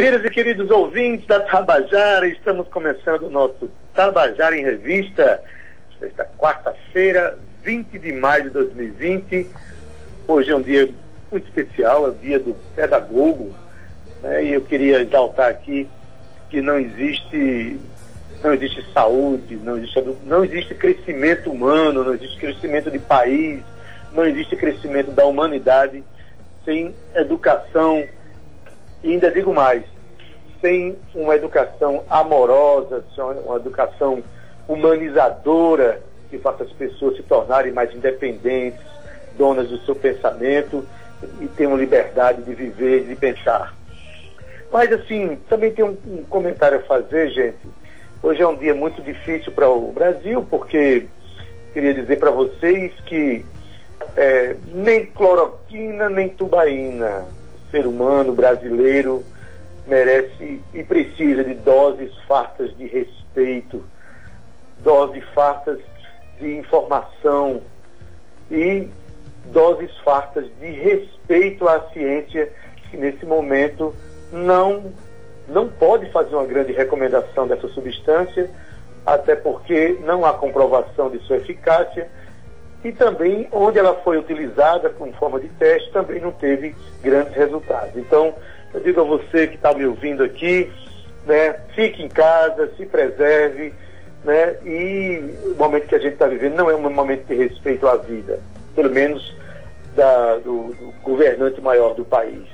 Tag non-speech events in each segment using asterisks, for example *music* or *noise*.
Queridas e queridos ouvintes da Tabajara, estamos começando o nosso Tabajara em Revista, esta quarta-feira, 20 de maio de 2020. Hoje é um dia muito especial, é o dia do pedagogo, né? e eu queria exaltar aqui que não existe não existe saúde, não existe, não existe crescimento humano, não existe crescimento de país, não existe crescimento da humanidade sem educação e ainda digo mais, sem uma educação amorosa, uma educação humanizadora que faça as pessoas se tornarem mais independentes, donas do seu pensamento e tenham liberdade de viver e de pensar. Mas assim, também tem um, um comentário a fazer, gente. Hoje é um dia muito difícil para o Brasil, porque queria dizer para vocês que é, nem cloroquina, nem tubaína ser humano brasileiro merece e precisa de doses fartas de respeito, doses fartas de informação e doses fartas de respeito à ciência que nesse momento não não pode fazer uma grande recomendação dessa substância, até porque não há comprovação de sua eficácia e também onde ela foi utilizada como forma de teste também não teve grandes resultados. Então, eu digo a você que está me ouvindo aqui, né, fique em casa, se preserve, né, e o momento que a gente está vivendo não é um momento de respeito à vida, pelo menos da, do, do governante maior do país.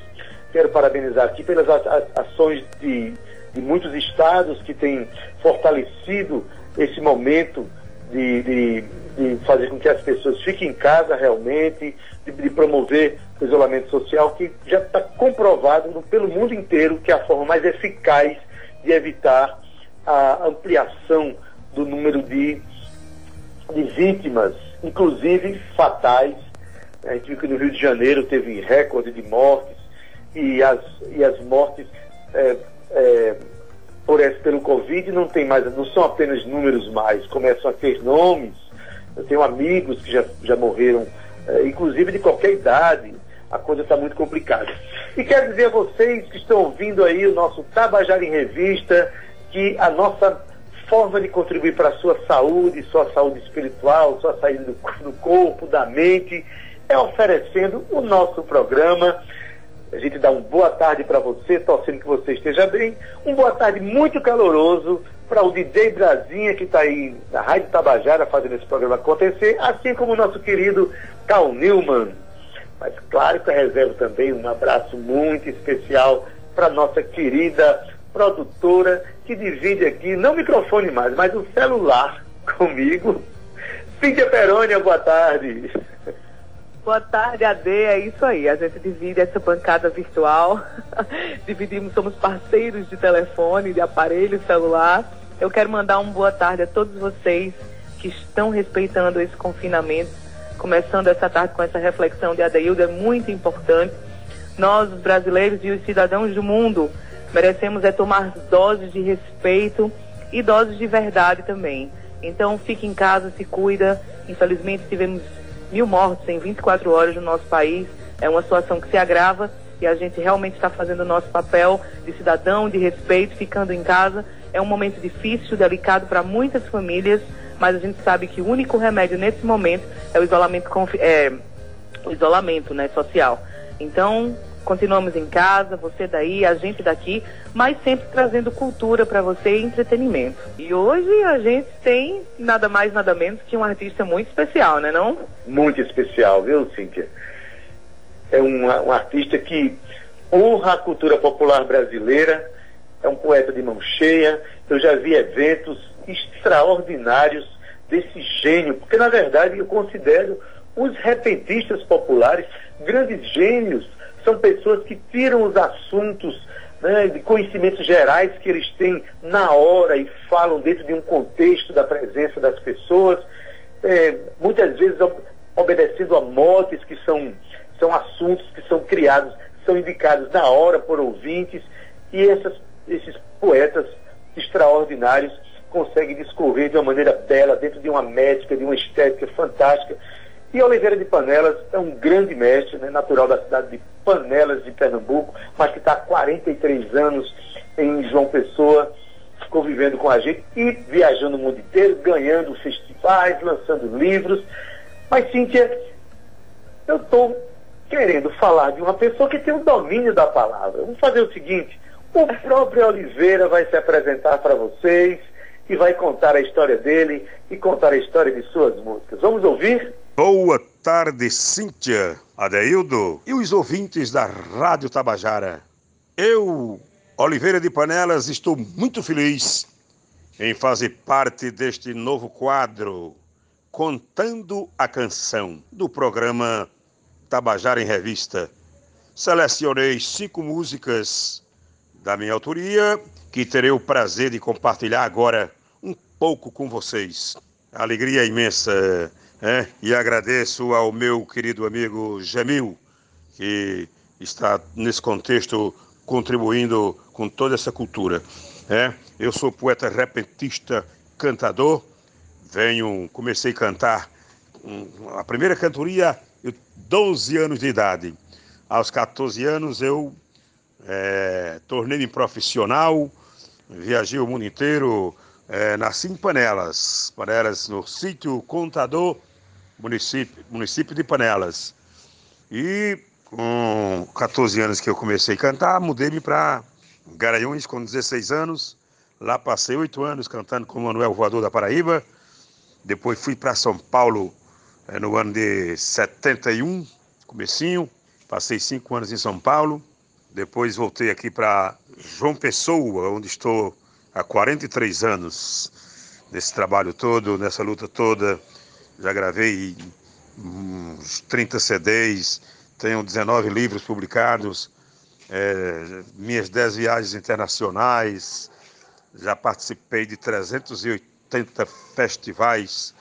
Quero parabenizar aqui pelas ações de, de muitos estados que têm fortalecido esse momento de, de, de, fazer com que as pessoas fiquem em casa realmente, de, de promover o isolamento social, que já está comprovado pelo mundo inteiro que é a forma mais eficaz de evitar a ampliação do número de, de vítimas, inclusive fatais. A gente viu que no Rio de Janeiro teve recorde de mortes e as, e as mortes é, é, por esse, pelo Covid não tem mais, não são apenas números mais, começam a ter nomes. Eu tenho amigos que já, já morreram, é, inclusive de qualquer idade. A coisa está muito complicada. E quero dizer a vocês que estão ouvindo aí o nosso Tabajara em Revista, que a nossa forma de contribuir para a sua saúde, sua saúde espiritual, sua saúde do, do corpo, da mente, é oferecendo o nosso programa a gente dá uma boa tarde para você, torcendo que você esteja bem. Um boa tarde muito caloroso para o DJ Brasinha, que está aí na Rádio Tabajara fazendo esse programa acontecer, assim como o nosso querido Cal Newman. Mas claro que eu reservo também um abraço muito especial para nossa querida produtora que divide aqui, não o microfone mais, mas o celular *laughs* comigo. Cíntia Perônia, boa tarde. Boa tarde, AD. É isso aí. A gente divide essa bancada virtual. *laughs* Dividimos, somos parceiros de telefone, de aparelho celular. Eu quero mandar uma boa tarde a todos vocês que estão respeitando esse confinamento. Começando essa tarde com essa reflexão de Adeildo, é muito importante. Nós, os brasileiros e os cidadãos do mundo, merecemos é tomar doses de respeito e doses de verdade também. Então, fique em casa, se cuida. Infelizmente, tivemos mil mortos em 24 horas no nosso país. É uma situação que se agrava e a gente realmente está fazendo o nosso papel de cidadão, de respeito, ficando em casa. É um momento difícil, delicado para muitas famílias, mas a gente sabe que o único remédio nesse momento é o isolamento, é, o isolamento né, social. Então, continuamos em casa, você daí, a gente daqui, mas sempre trazendo cultura para você e entretenimento. E hoje a gente tem nada mais, nada menos que um artista muito especial, né não? Muito especial, viu, Cíntia? É um, um artista que honra a cultura popular brasileira, é um poeta de mão cheia, eu já vi eventos extraordinários desse gênio, porque na verdade eu considero os repentistas populares grandes gênios são pessoas que tiram os assuntos né, de conhecimentos gerais que eles têm na hora e falam dentro de um contexto da presença das pessoas, é, muitas vezes obedecendo a motes que são, são assuntos que são criados, são indicados na hora por ouvintes, e essas, esses poetas extraordinários conseguem discorrer de uma maneira bela, dentro de uma médica, de uma estética fantástica. E Oliveira de Panelas é um grande mestre, né, natural da cidade de Panelas de Pernambuco, mas que está há 43 anos em João Pessoa, convivendo com a gente e viajando o mundo inteiro, ganhando festivais, lançando livros. Mas, Cíntia, eu estou querendo falar de uma pessoa que tem o domínio da palavra. Vamos fazer o seguinte: o próprio Oliveira vai se apresentar para vocês e vai contar a história dele e contar a história de suas músicas. Vamos ouvir? Boa tarde, Cíntia, Adeildo e os ouvintes da Rádio Tabajara. Eu, Oliveira de Panelas, estou muito feliz em fazer parte deste novo quadro, Contando a Canção, do programa Tabajara em Revista. Selecionei cinco músicas da minha autoria que terei o prazer de compartilhar agora um pouco com vocês. Alegria imensa é? E agradeço ao meu querido amigo Gemil, que está nesse contexto contribuindo com toda essa cultura. É? Eu sou poeta repentista, cantador. Venho, comecei a cantar a primeira cantoria, eu 12 anos de idade. Aos 14 anos eu é, tornei-me profissional, viajei o mundo inteiro, é, nasci em Panelas, Panelas no sítio Contador, município, município de Panelas. E com 14 anos que eu comecei a cantar, mudei-me para Garanhuns com 16 anos. Lá passei oito anos cantando com o Manuel Voador da Paraíba. Depois fui para São Paulo é, no ano de 71, comecinho. Passei cinco anos em São Paulo. Depois voltei aqui para João Pessoa, onde estou há 43 anos nesse trabalho todo, nessa luta toda já gravei uns 30 CDs, tenho 19 livros publicados, é, minhas 10 viagens internacionais, já participei de 380 festivais,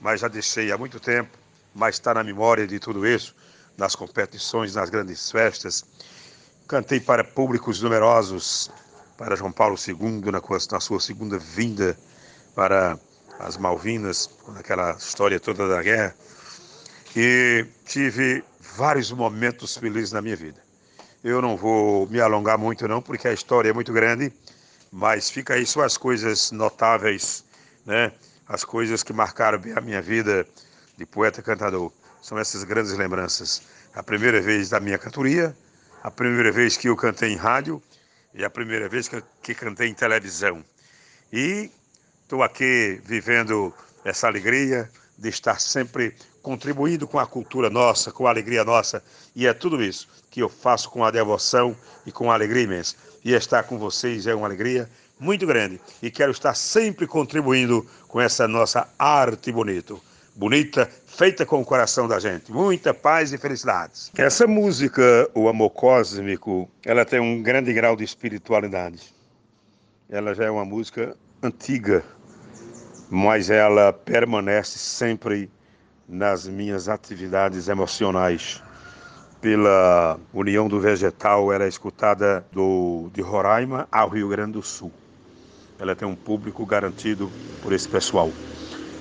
mas já deixei há muito tempo, mas está na memória de tudo isso, nas competições, nas grandes festas. Cantei para públicos numerosos, para João Paulo II, na, na sua segunda vinda para as Malvinas, aquela história toda da guerra, e tive vários momentos felizes na minha vida. Eu não vou me alongar muito não, porque a história é muito grande, mas fica aí só as coisas notáveis, né? As coisas que marcaram bem a minha vida de poeta cantador. São essas grandes lembranças. A primeira vez da minha cantoria, a primeira vez que eu cantei em rádio e a primeira vez que, que cantei em televisão. E Estou aqui vivendo essa alegria de estar sempre contribuindo com a cultura nossa, com a alegria nossa. E é tudo isso que eu faço com a devoção e com a alegria imensa. E estar com vocês é uma alegria muito grande. E quero estar sempre contribuindo com essa nossa arte bonito. Bonita, feita com o coração da gente. Muita paz e felicidades. Essa música, O Amor Cósmico, ela tem um grande grau de espiritualidade. Ela já é uma música antiga, mas ela permanece sempre nas minhas atividades emocionais. Pela União do Vegetal, ela é escutada do, de Roraima ao Rio Grande do Sul. Ela tem um público garantido por esse pessoal.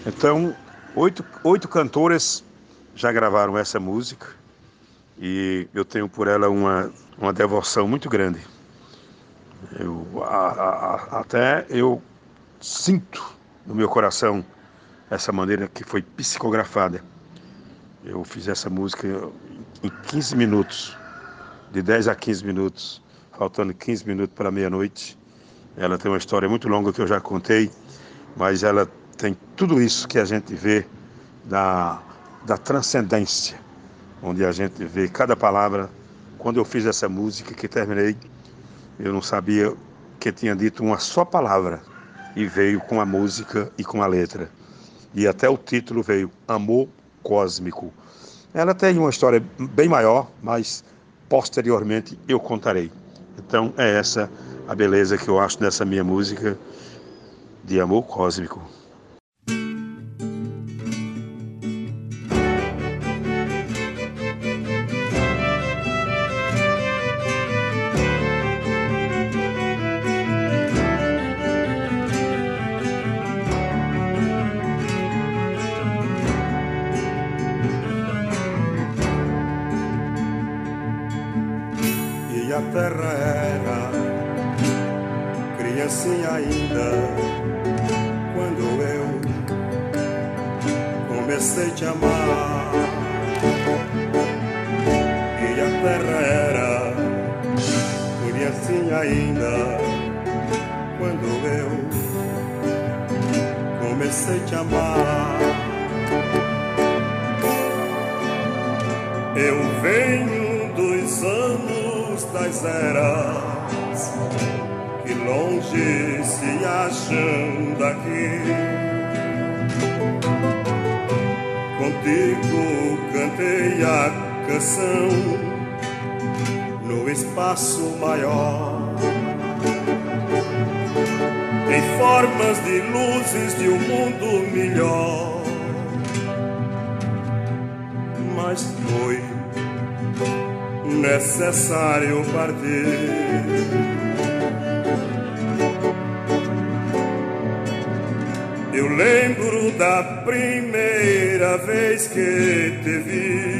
Então, oito, oito cantoras já gravaram essa música e eu tenho por ela uma, uma devoção muito grande. Eu, a, a, até eu sinto no meu coração essa maneira que foi psicografada. Eu fiz essa música em 15 minutos, de 10 a 15 minutos, faltando 15 minutos para meia-noite. Ela tem uma história muito longa que eu já contei, mas ela tem tudo isso que a gente vê da, da transcendência, onde a gente vê cada palavra. Quando eu fiz essa música que terminei, eu não sabia que tinha dito uma só palavra e veio com a música e com a letra. E até o título veio Amor Cósmico. Ela tem uma história bem maior, mas posteriormente eu contarei. Então é essa a beleza que eu acho nessa minha música de amor cósmico. Que longe se acham daqui. Contigo cantei a canção no espaço maior. Em formas de luzes de um mundo melhor. Mas foi necessário partir. Eu lembro da primeira vez que te vi.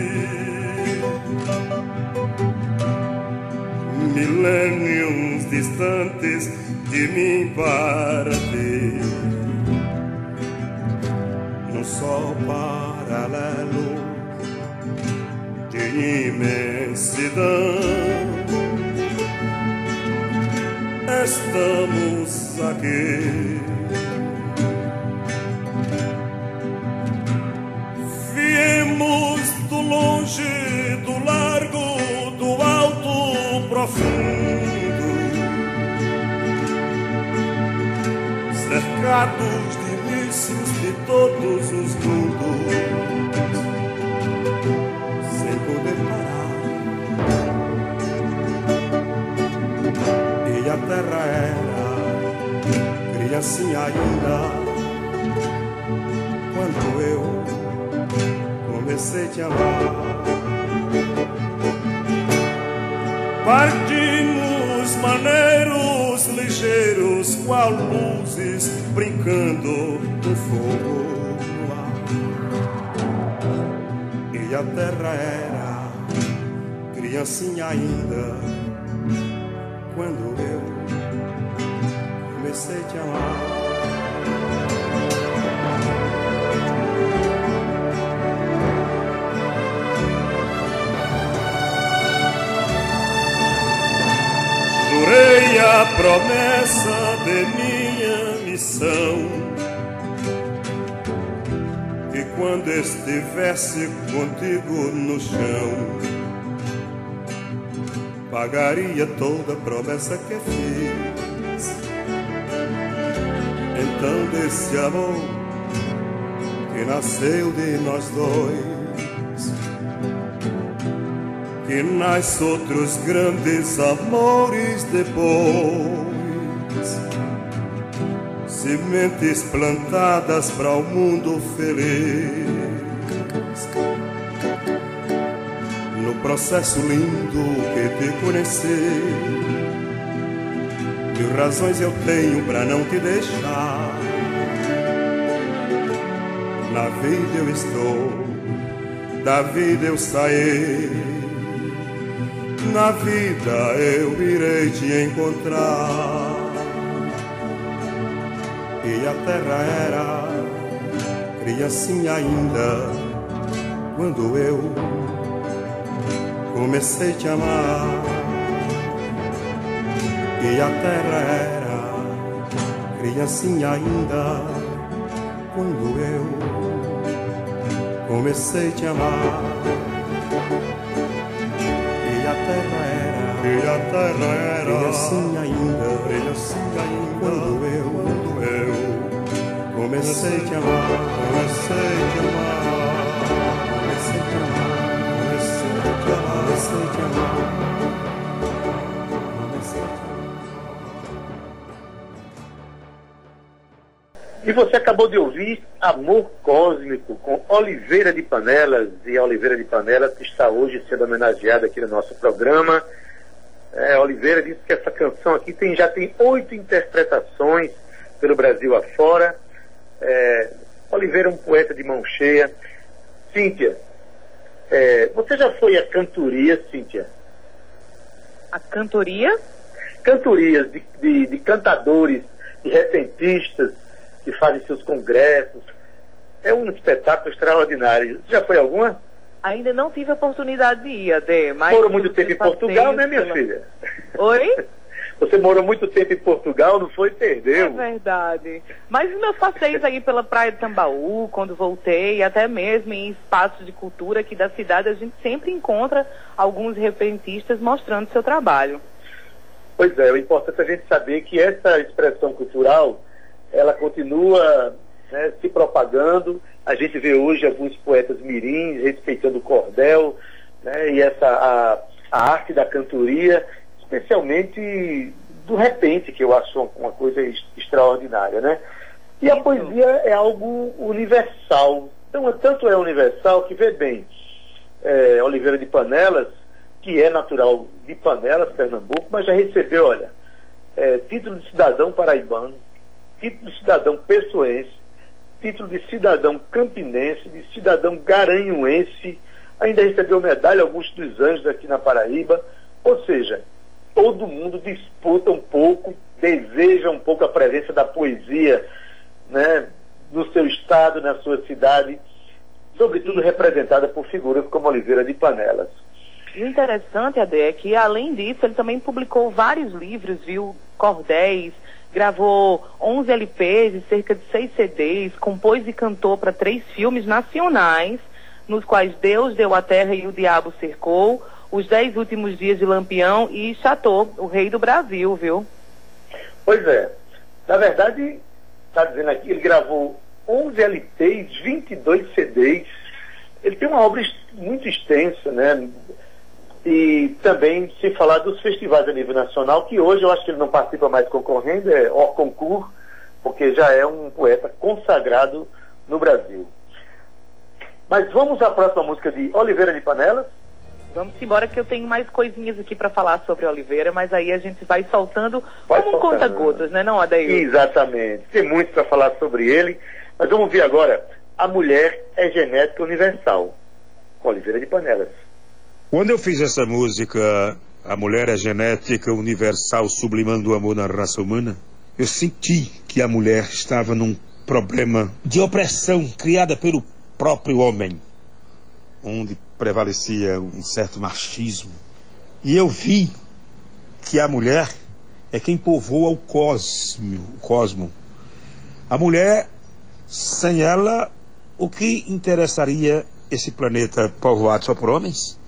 Milênios distantes de mim para ti. No sol paralelo de imensidão. Estamos aqui. Longe do largo, do alto profundo, cercados de mísseis de todos os mundos, criancinha ainda quando eu comecei a te amar. Partimos maneiros ligeiros, qual luzes brincando no fogo no ar. E a terra era criancinha ainda quando eu a te amar. Jurei a promessa de minha missão que quando estivesse contigo no chão pagaria toda a promessa que fiz. Então desse amor que nasceu de nós dois que nasce outros grandes amores depois. Sementes plantadas para o mundo feliz. No processo lindo que te conhecer, mil razões eu tenho para não te deixar. Na vida eu estou, da vida eu saí na vida eu irei te encontrar. E a terra era criancinha ainda quando eu comecei a te amar. E a terra era criancinha ainda quando eu comecei a te amar. E a terra era e assim ainda, e assim ainda quando eu, quando eu comecei a te amar, comecei a te amar, comecei a te amar, comecei a te amar, comecei a te amar, E você acabou de ouvir Amor Cósmico com Oliveira de Panelas. E a Oliveira de Panelas está hoje sendo homenageada aqui no nosso programa é, Oliveira disse que essa canção aqui tem, já tem oito interpretações pelo Brasil afora. É, Oliveira é um poeta de mão cheia. Cíntia, é, você já foi a cantoria, Cíntia? A cantoria? Cantorias de, de, de cantadores, de recentistas que fazem seus congressos. É um espetáculo extraordinário. Já foi alguma? Ainda não tive a oportunidade de ir, Adê, mas... Foram muito tempo em Portugal, né, minha pela... filha? Oi? *laughs* Você morou muito tempo em Portugal, não foi? Perdeu. É verdade. Mas meus passeios aí pela Praia de Tambaú, quando voltei, até mesmo em espaços de cultura aqui da cidade, a gente sempre encontra alguns repentistas mostrando seu trabalho. Pois é, o importante é a gente saber que essa expressão cultural, ela continua né, se propagando. A gente vê hoje alguns poetas mirins respeitando o cordel né, e essa a, a arte da cantoria especialmente do repente, que eu acho uma coisa extraordinária, né? E a poesia é algo universal. Então, tanto é universal que, vê bem, é, Oliveira de Panelas, que é natural de Panelas, Pernambuco, mas já recebeu, olha, é, título de cidadão paraibano, título de cidadão pessoense, título de cidadão campinense, de cidadão garanhuense, ainda recebeu medalha Augusto dos Anjos aqui na Paraíba, ou seja, todo mundo disputa um pouco, deseja um pouco a presença da poesia né, no seu estado, na sua cidade, sobretudo representada por figuras como Oliveira de Panelas. E o interessante, Ade, é que além disso, ele também publicou vários livros, viu? Cordéis, gravou 11 LPs e cerca de 6 CDs, compôs e cantou para três filmes nacionais, nos quais Deus deu a terra e o diabo cercou, os dez últimos dias de Lampião e Chateau, o rei do Brasil, viu? Pois é. Na verdade, está dizendo aqui, ele gravou 11 LPs, 22 CDs. Ele tem uma obra muito extensa, né? E também, se falar dos festivais a nível nacional, que hoje eu acho que ele não participa mais concorrendo, é o concurso, porque já é um poeta consagrado no Brasil. Mas vamos à próxima música de Oliveira de Panelas. Vamos embora que eu tenho mais coisinhas aqui para falar sobre Oliveira, mas aí a gente vai soltando vai como um conta-gotas, né, não, Adair? Exatamente. Tem muito para falar sobre ele, mas vamos ver agora. A mulher é genética universal. Com Oliveira de Panelas. Quando eu fiz essa música, A Mulher é Genética Universal Sublimando o Amor na Raça Humana, eu senti que a mulher estava num problema de opressão criada pelo próprio homem, onde prevalecia um certo machismo. E eu vi que a mulher é quem povoa o cosmo, o cosmo. A mulher, sem ela, o que interessaria esse planeta povoado só por homens?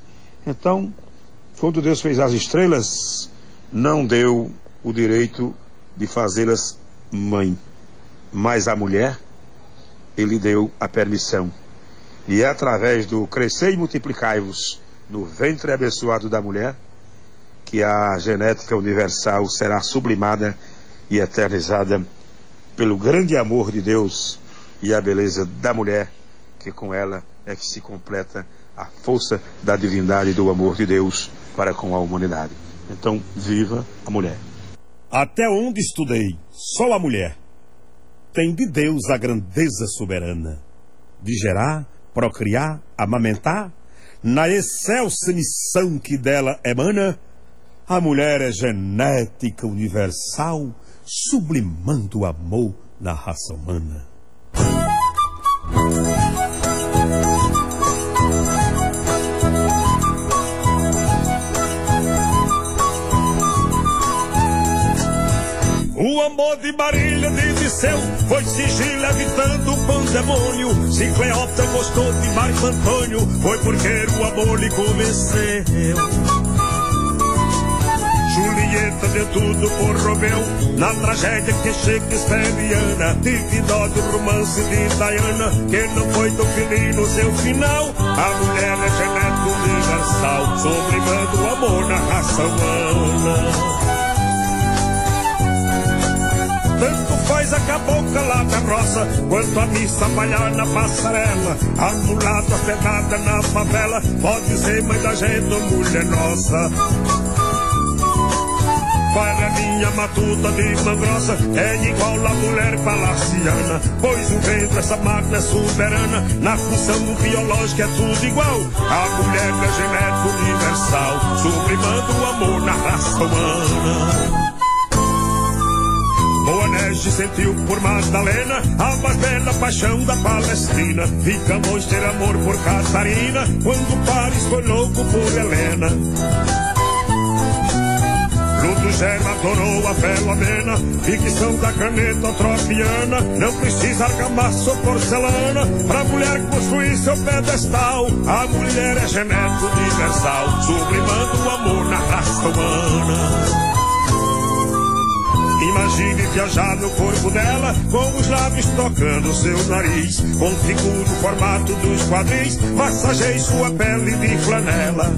Então, quando Deus fez as estrelas, não deu o direito de fazê-las mãe. Mas a mulher, ele deu a permissão e é através do crescer e multiplicai-vos no ventre abençoado da mulher que a genética universal será sublimada e eternizada pelo grande amor de Deus e a beleza da mulher, que com ela é que se completa a força da divindade e do amor de Deus para com a humanidade. Então, viva a mulher. Até onde estudei, só a mulher tem de Deus a grandeza soberana de gerar procriar, amamentar, na excelsa missão que dela emana, a mulher é genética universal, sublimando o amor na raça humana. Marília de Viseu foi sigilo evitando o pandemônio. Se Cleópatra gostou de Marco Antônio, foi porque o amor lhe convenceu. Julieta deu tudo por Romeu Na tragédia que Shakespeareana Tive dó do romance de Diana Que não foi tão feliz no seu final A mulher é genética universal Sublimando o amor na raça humana tanto faz a cabocla lá da roça, quanto a missa malhar na passarela. A mulata na favela, pode ser mãe da gente ou mulher nossa. para minha matuta de mangrossa é igual a mulher palaciana. Pois o vento, essa máquina é soberana, na função biológica é tudo igual. A mulher é genética universal, sublimando o amor na raça humana. Boanerges sentiu por Magdalena a mais bela paixão da Palestina. Camões ter amor por Catarina, quando Paris foi louco por Helena. Luto Gema adorou a Felomena, ficção da caneta tropiana. Não precisa argamassa ou porcelana, pra mulher construir seu pedestal. A mulher é genético universal, sublimando o amor na raça humana. Imagine viajar no corpo dela, com os lábios tocando seu nariz. Configure o formato dos quadris, massageie sua pele de flanela.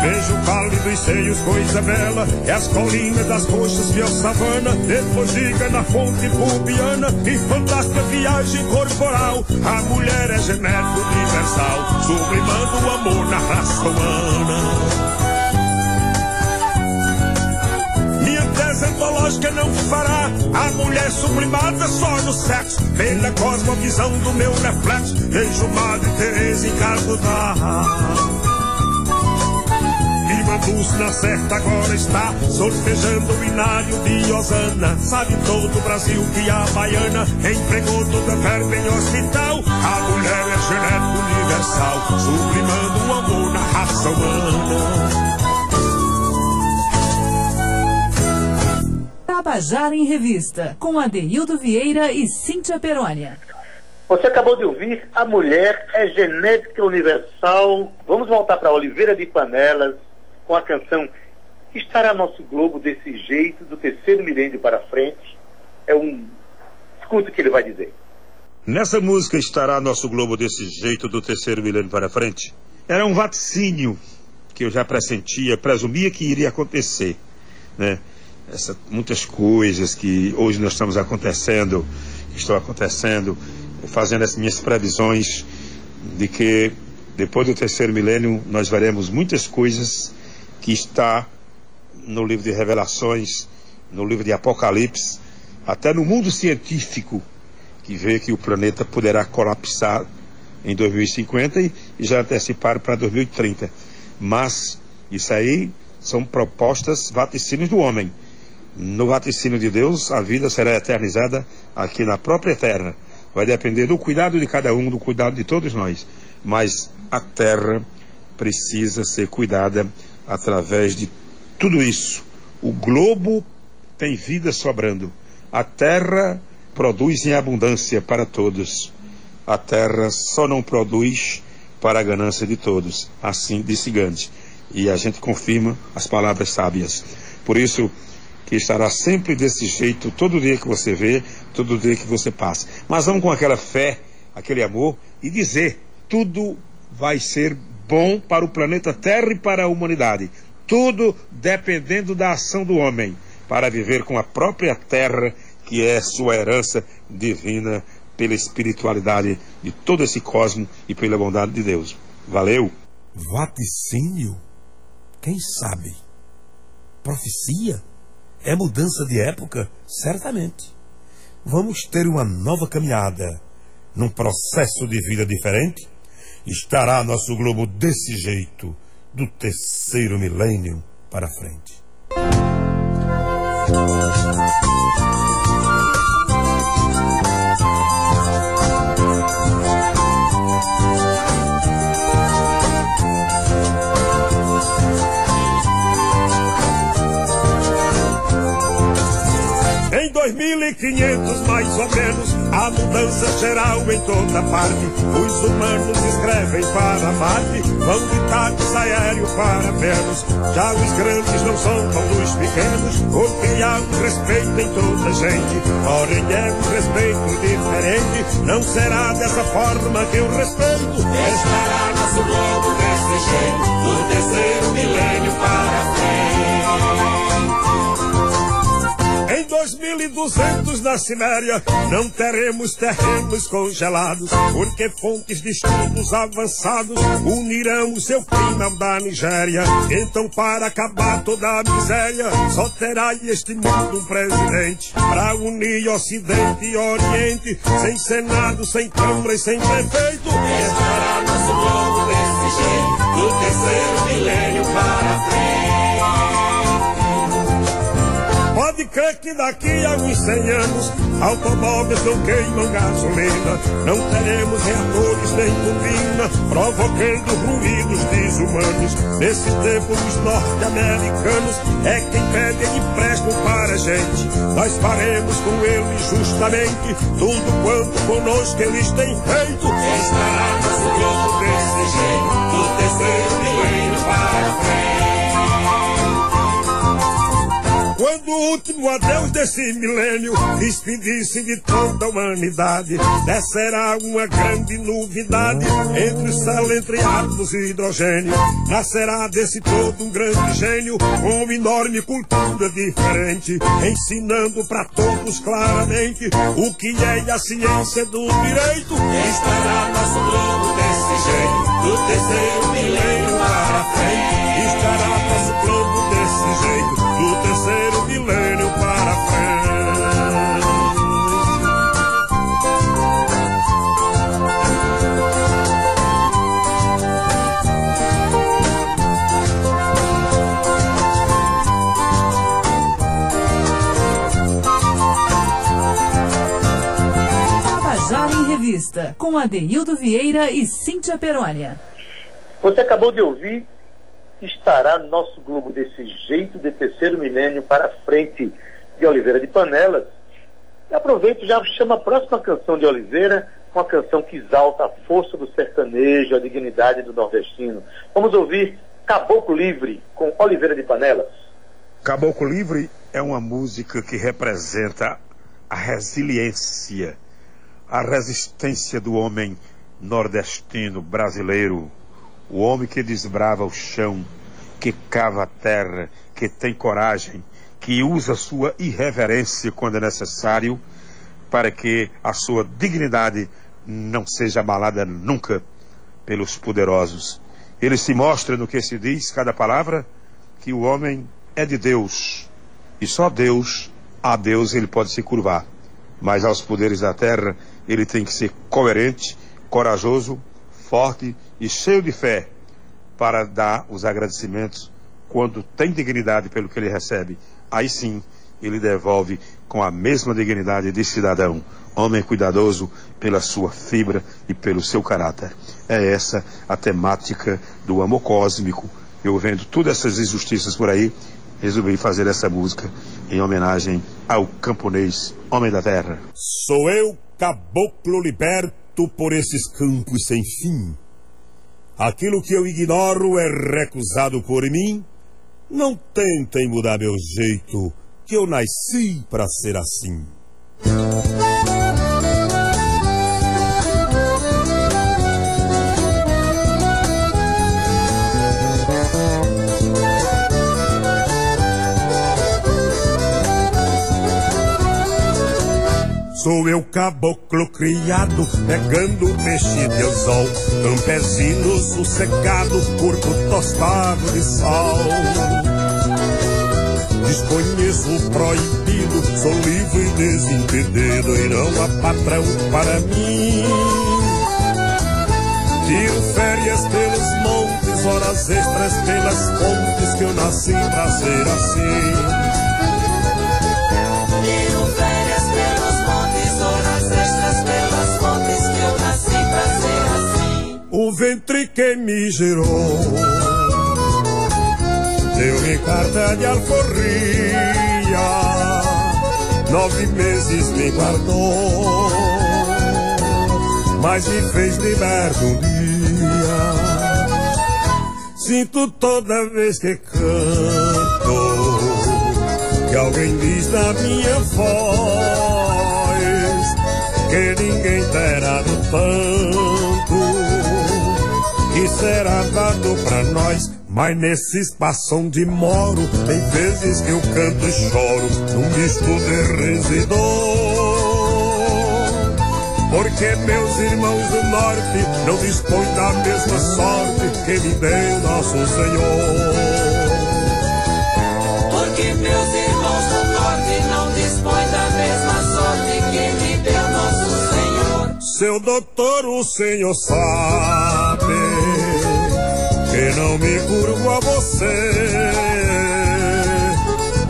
Vejo o pálido e seios, coisa bela, é as colinas das coxas de savana, depois na fonte pubiana, e fantástica viagem corporal. A mulher é genético universal, sublimando o amor na raça humana. Antológica não fará a mulher sublimada só no sexo. Pela cosmovisão do meu reflexo, vejo Madre Teresa Calcutá. Lima Dulce na certa agora está Sortejando o inário de Osana Sabe todo o Brasil que a baiana Empregou toda a verba em hospital A mulher é genética universal Sublimando o amor na raça humana Tabajara em Revista, com Adeildo Vieira e Cíntia Perônia. Você acabou de ouvir A Mulher é Genética Universal. Vamos voltar para Oliveira de Panelas com a canção Estará Nosso Globo desse jeito, do terceiro milênio para frente. É um. Escuta o que ele vai dizer. Nessa música Estará Nosso Globo desse jeito, do terceiro milênio para frente, era um vaticínio que eu já pressentia, presumia que iria acontecer. Né? Essa, muitas coisas que hoje nós estamos acontecendo, estão acontecendo, fazendo as minhas previsões de que depois do terceiro milênio nós veremos muitas coisas que está no livro de Revelações, no livro de Apocalipse, até no mundo científico, que vê que o planeta poderá colapsar em 2050 e já antecipar para 2030. Mas isso aí são propostas vaticínios do homem. No vaticínio de Deus, a vida será eternizada aqui na própria terra. Vai depender do cuidado de cada um, do cuidado de todos nós. Mas a terra precisa ser cuidada através de tudo isso. O globo tem vida sobrando. A terra produz em abundância para todos. A terra só não produz para a ganância de todos. Assim disse Gandhi. E a gente confirma as palavras sábias. Por isso, que estará sempre desse jeito, todo dia que você vê, todo dia que você passa. Mas vamos com aquela fé, aquele amor e dizer: tudo vai ser bom para o planeta Terra e para a humanidade. Tudo dependendo da ação do homem, para viver com a própria terra, que é sua herança divina, pela espiritualidade de todo esse cosmo e pela bondade de Deus. Valeu! Vaticínio? Quem sabe? Profecia? É mudança de época? Certamente. Vamos ter uma nova caminhada, num processo de vida diferente? Estará nosso globo desse jeito, do terceiro milênio para frente. Em 2500 mais ou menos, a mudança geral em toda parte. Os humanos escrevem para Marte, vão de táxi aéreo para Vênus. Já os grandes não são como os pequenos, porque há um respeito em toda a gente. Porém é um respeito diferente, não será dessa forma que eu respeito. Estará nosso globo desse jeito, do terceiro milênio para frente. Em 2200 na Sibéria, não teremos terrenos congelados, porque fontes de estudos avançados unirão o seu clima da Nigéria. Então, para acabar toda a miséria, só terá este mundo um presidente para unir Ocidente e Oriente, sem Senado, sem Câmara e sem prefeito. Estará nosso globo desse jeito, do terceiro milênio para frente. Pode crer que daqui a uns 100 anos automóveis não queimam gasolina, não teremos reatores nem turbina, provocando ruídos desumanos. Nesse tempo os norte-americanos é quem pede empréstimo para a gente. Nós faremos com eles justamente tudo quanto conosco eles têm feito. Estará nosso desse jeito, do terceiro milênio para frente. Quando o último adeus desse milênio despedir-se de toda a humanidade, descerá uma grande novidade entre céu, entre átomos e hidrogênio. Nascerá desse todo um grande gênio com uma enorme cultura diferente, ensinando para todos claramente o que é a ciência do direito. Estará nosso globo desse jeito, do terceiro milênio para frente. Estará nosso globo desse jeito, do terceiro com Adeildo Vieira e Cíntia Perônia. Você acabou de ouvir Estará nosso globo desse jeito de terceiro milênio para frente de Oliveira de Panelas. E aproveito já chama a próxima canção de Oliveira, uma canção que exalta a força do sertanejo, a dignidade do nordestino. Vamos ouvir Caboclo Livre com Oliveira de Panelas. Caboclo Livre é uma música que representa a resiliência, a resistência do homem nordestino brasileiro, o homem que desbrava o chão, que cava a terra, que tem coragem, que usa sua irreverência quando é necessário, para que a sua dignidade não seja abalada nunca pelos poderosos. Ele se mostra no que se diz, cada palavra, que o homem é de Deus. E só Deus, a Deus, ele pode se curvar. Mas aos poderes da terra, ele tem que ser coerente, corajoso, forte e cheio de fé para dar os agradecimentos quando tem dignidade pelo que ele recebe. Aí sim, ele devolve com a mesma dignidade de cidadão, homem cuidadoso pela sua fibra e pelo seu caráter. É essa a temática do amor cósmico. Eu vendo todas essas injustiças por aí, resolvi fazer essa música em homenagem ao camponês, homem da terra. Sou eu, caboclo liberto por esses campos sem fim. Aquilo que eu ignoro é recusado por mim. Não tentem mudar meu jeito, que eu nasci para ser assim. Sou eu caboclo criado, pegando peixe de anzol, campesino sossegado, corpo tostado de sol. Desconheço o proibido, sou livre e desimpedido, e não há patrão para mim. Tiro férias pelos montes, horas extras pelas fontes, que eu nasci pra ser assim. O ventre que me gerou. Deu-me carta de alforria Nove meses me guardou Mas me fez liberto um dia. Sinto toda vez que canto Que alguém diz na minha voz Que ninguém terá no tanto será dado pra nós. Mas nesse espaço onde moro, tem vezes que eu canto e choro num misto de residor. Porque meus irmãos do norte não dispõem da mesma sorte que me deu nosso Senhor. Porque meus irmãos do norte não dispõem da mesma sorte que me deu nosso Senhor. Seu doutor, o senhor sabe que não me curvo a você.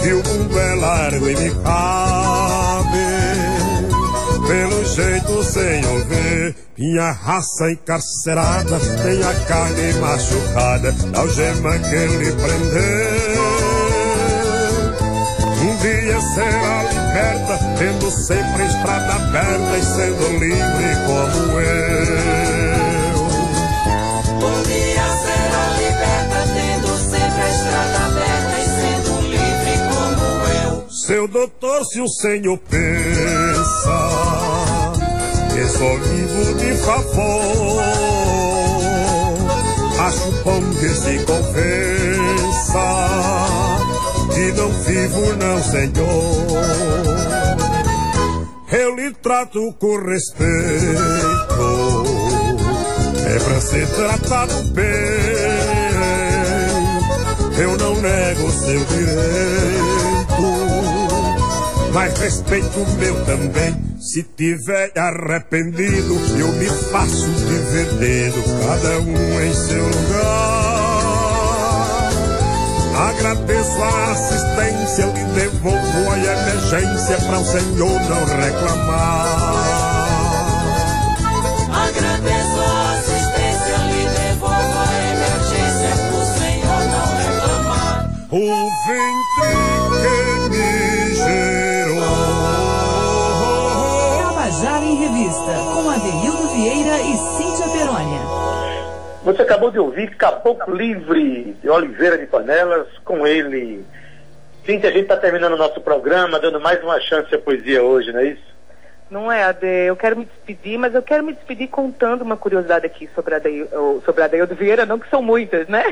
Que o mundo é largo e me cabe. Pelo jeito, o senhor vê minha raça encarcerada, tem a carne machucada, da algema que ele prendeu. Um dia será liberta, tendo sempre estrada aberta e sendo livre como eu. Seu doutor, se o senhor pensa que sou vivo de favor, acho bom que se confessa que não vivo não, senhor. Eu lhe trato com respeito, é pra ser tratado bem. Eu não nego seu direito, mas respeito o meu também. Se tiver arrependido, eu me faço de veneno, cada um em seu lugar. Agradeço a assistência, lhe devolvo a emergência para o senhor não reclamar. Agradeço a assistência, lhe devolvo a emergência pro senhor não reclamar. O Vieira e Cíntia Perónia. Você acabou de ouvir Caboclo Livre, de Oliveira de Panelas, com ele. Cíntia, a gente está terminando o nosso programa, dando mais uma chance à poesia hoje, não é isso? Não é, Ade? Eu quero me despedir, mas eu quero me despedir contando uma curiosidade aqui sobre a Ade- ou sobre a Adeildo Vieira, não que são muitas, né?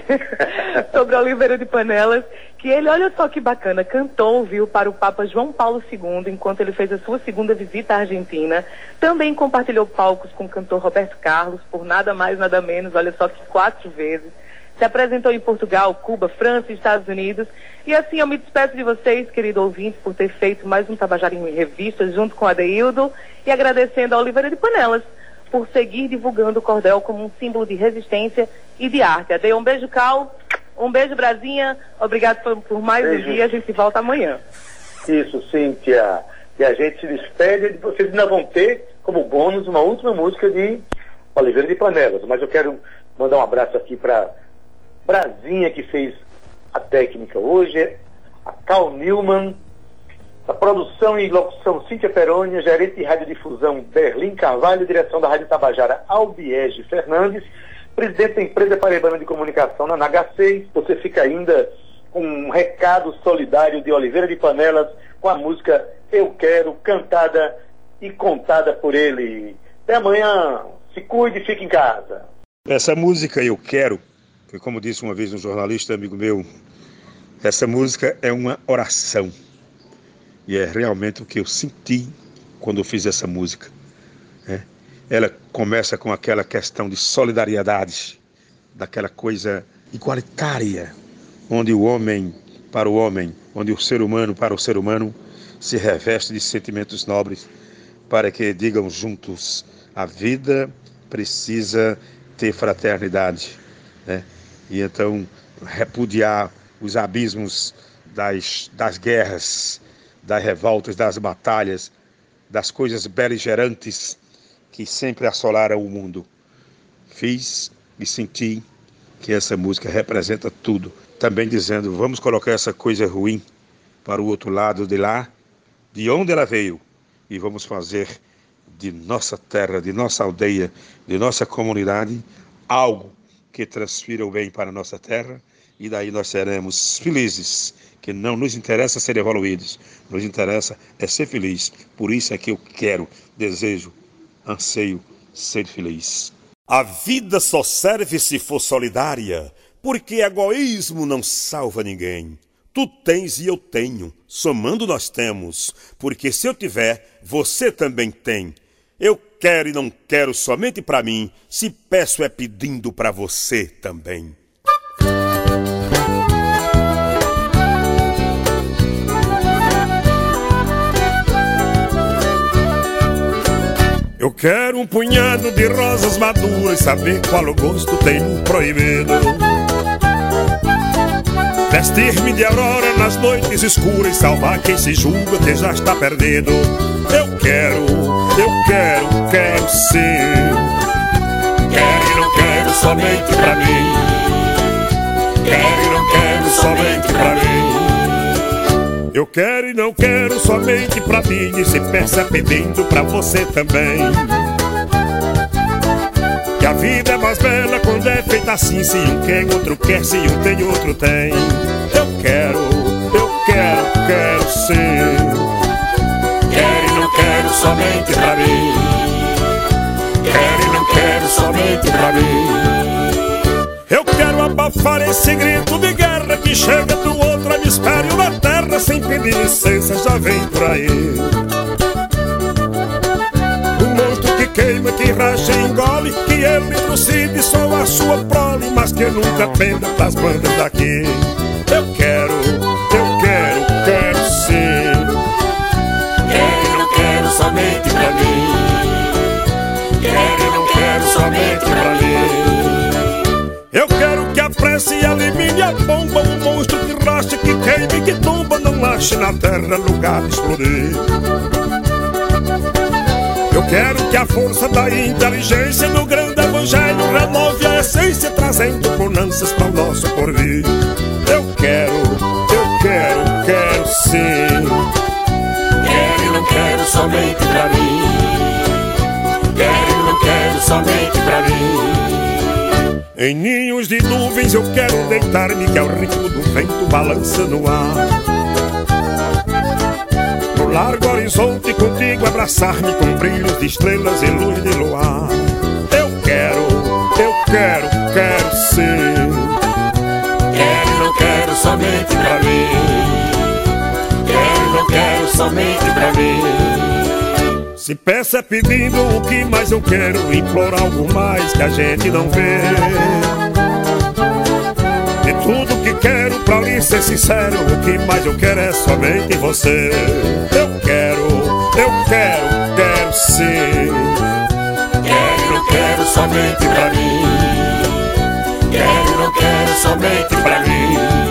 *laughs* sobre Oliveira de Panelas, que ele, olha só que bacana, cantou, viu, para o Papa João Paulo II, enquanto ele fez a sua segunda visita à Argentina. Também compartilhou palcos com o cantor Roberto Carlos, por nada mais, nada menos, olha só que quatro vezes. Se apresentou em Portugal, Cuba, França e Estados Unidos. E assim eu me despeço de vocês, querido ouvinte, por ter feito mais um Tabajara em Revista junto com a Adeildo e agradecendo a Oliveira de Panelas por seguir divulgando o cordel como um símbolo de resistência e de arte. Ade, um beijo, Cal. Um beijo, Brasinha. Obrigado por, por mais Beijo. um dia. A gente volta amanhã. Isso, Cíntia. E a gente se despede. Vocês ainda vão ter, como bônus, uma última música de Oliveira de Panelas. Mas eu quero mandar um abraço aqui para Brasinha, que fez a técnica hoje, a Cal Newman, a produção e locução Cíntia Perônia, gerente de radiodifusão Berlim Carvalho, direção da Rádio Tabajara Albiege Fernandes, presidente da empresa Paraibana de Comunicação na NH6. Você fica ainda com um recado solidário de Oliveira de Panelas com a música Eu Quero, cantada e contada por ele. Até amanhã. Se cuide e fique em casa. Essa música Eu Quero, foi como disse uma vez um jornalista amigo meu, essa música é uma oração. E é realmente o que eu senti quando eu fiz essa música. né? Ela começa com aquela questão de solidariedade, daquela coisa igualitária, onde o homem para o homem, onde o ser humano para o ser humano se reveste de sentimentos nobres, para que digam juntos: a vida precisa ter fraternidade. Né? E então repudiar os abismos das, das guerras, das revoltas, das batalhas, das coisas beligerantes que sempre assolaram o mundo. Fiz e senti que essa música representa tudo. Também dizendo, vamos colocar essa coisa ruim para o outro lado de lá, de onde ela veio, e vamos fazer de nossa terra, de nossa aldeia, de nossa comunidade, algo que transfira o bem para a nossa terra, e daí nós seremos felizes, que não nos interessa ser evoluídos, nos interessa é ser feliz. Por isso é que eu quero, desejo, anseio ser feliz. A vida só serve se for solidária. porque egoísmo não salva ninguém. Tu tens e eu tenho, somando nós temos, porque se eu tiver, você também tem. Eu quero e não quero somente para mim, se peço é pedindo para você também. Eu quero um punhado de rosas maduras, saber qual o gosto tem proibido. Vestir-me de aurora nas noites escuras, salvar quem se julga que já está perdido. Eu quero, eu quero, quero ser. Quero e não quero somente pra mim. Quero e não quero somente pra mim. Eu quero e não quero somente pra mim. E se peça pedindo pra você também. Que a vida é mais bela quando é feita assim. Se um quer, outro quer, se um tem, outro tem. Eu quero, eu quero, quero ser. Quero e não quero somente pra mim. Quero e não quero somente pra mim. Eu quero abafar esse grito de guerra que chega do outro hemisfério da terra sem pedir licença, já vem por aí. Queima, que racha e engole, que ele trucide só a sua prole, mas que nunca penda das bandas daqui. Eu quero, eu quero, quero ser. Quero não quero somente pra mim. Quero não quero somente pra mim. Eu quero que a prece elimine a bomba, o monstro que racha, que queima e que tomba, não ache na terra lugar de explodir. Quero que a força da inteligência do grande evangelho renove a essência, trazendo bonanças para o nosso porvir. Eu quero, eu quero, quero ser. Quero e não quero somente pra mim. Quero e não quero somente pra mim. Em ninhos de nuvens eu quero deitar-me, que é o ritmo do vento balança no ar. Largo horizonte contigo abraçar-me com brilhos de estrelas e luz de luar. Eu quero, eu quero, quero ser. Quero e não quero somente pra mim. Quero e não quero somente pra mim. Se peça pedindo o que mais eu quero, implora algo mais que a gente não vê. Quero, pra lhe ser sincero, o que mais eu quero é somente você. Eu quero, eu quero, quero ser. Quero quero somente pra mim. Quero não quero somente pra mim.